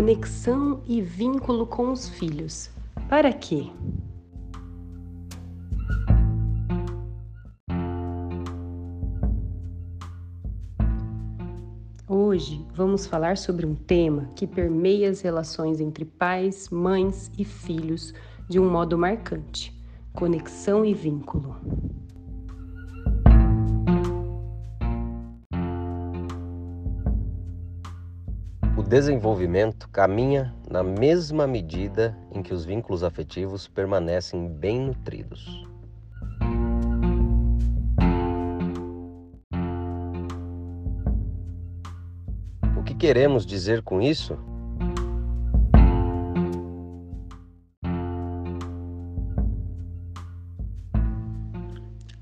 Conexão e vínculo com os filhos. Para quê? Hoje vamos falar sobre um tema que permeia as relações entre pais, mães e filhos de um modo marcante: conexão e vínculo. O desenvolvimento caminha na mesma medida em que os vínculos afetivos permanecem bem nutridos. O que queremos dizer com isso?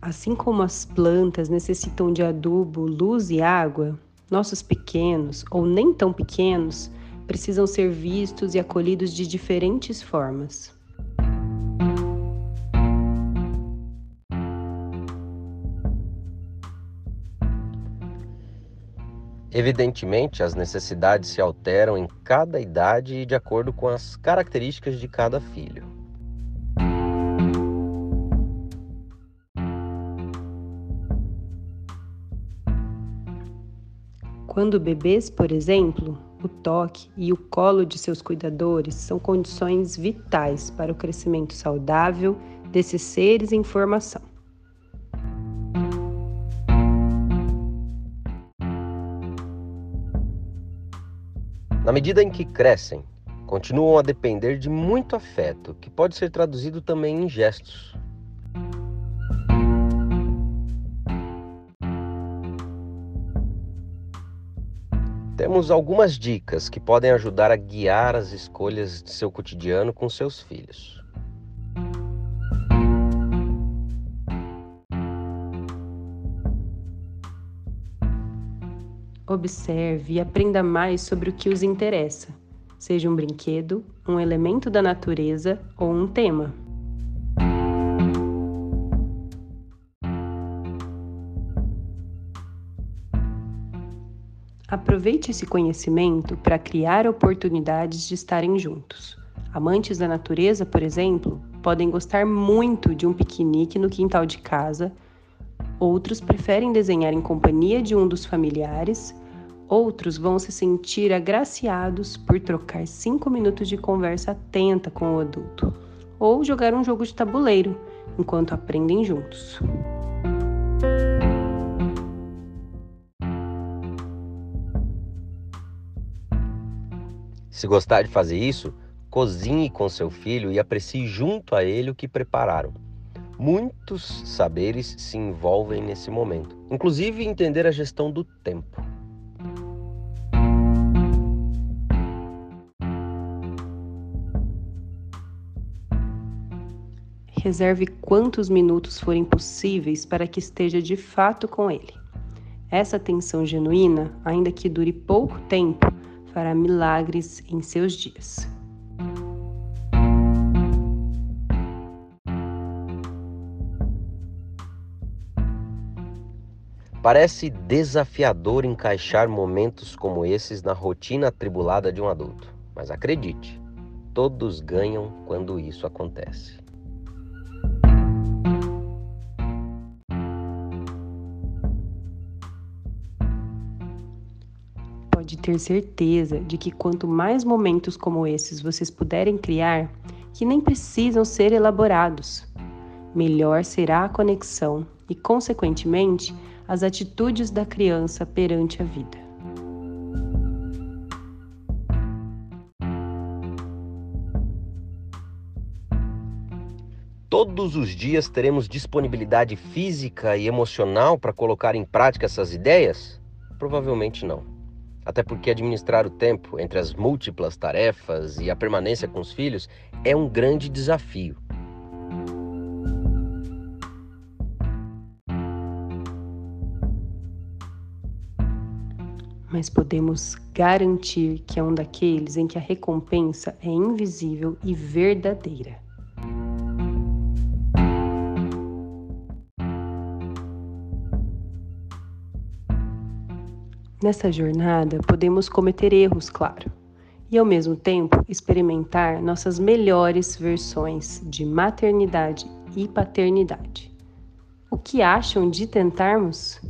Assim como as plantas necessitam de adubo, luz e água, nossos pequenos ou nem tão pequenos precisam ser vistos e acolhidos de diferentes formas. Evidentemente, as necessidades se alteram em cada idade e de acordo com as características de cada filho. Quando bebês, por exemplo, o toque e o colo de seus cuidadores são condições vitais para o crescimento saudável desses seres em formação. Na medida em que crescem, continuam a depender de muito afeto, que pode ser traduzido também em gestos. Temos algumas dicas que podem ajudar a guiar as escolhas de seu cotidiano com seus filhos. Observe e aprenda mais sobre o que os interessa, seja um brinquedo, um elemento da natureza ou um tema. Aproveite esse conhecimento para criar oportunidades de estarem juntos. Amantes da natureza, por exemplo, podem gostar muito de um piquenique no quintal de casa, outros preferem desenhar em companhia de um dos familiares, outros vão se sentir agraciados por trocar cinco minutos de conversa atenta com o adulto, ou jogar um jogo de tabuleiro enquanto aprendem juntos. Se gostar de fazer isso, cozinhe com seu filho e aprecie junto a ele o que prepararam. Muitos saberes se envolvem nesse momento, inclusive entender a gestão do tempo. Reserve quantos minutos forem possíveis para que esteja de fato com ele. Essa atenção genuína, ainda que dure pouco tempo, fará milagres em seus dias. Parece desafiador encaixar momentos como esses na rotina atribulada de um adulto, mas acredite, todos ganham quando isso acontece. Pode ter certeza de que quanto mais momentos como esses vocês puderem criar, que nem precisam ser elaborados, melhor será a conexão e, consequentemente, as atitudes da criança perante a vida. Todos os dias teremos disponibilidade física e emocional para colocar em prática essas ideias? Provavelmente não. Até porque administrar o tempo entre as múltiplas tarefas e a permanência com os filhos é um grande desafio. Mas podemos garantir que é um daqueles em que a recompensa é invisível e verdadeira. Nessa jornada, podemos cometer erros, claro, e, ao mesmo tempo, experimentar nossas melhores versões de maternidade e paternidade. O que acham de tentarmos?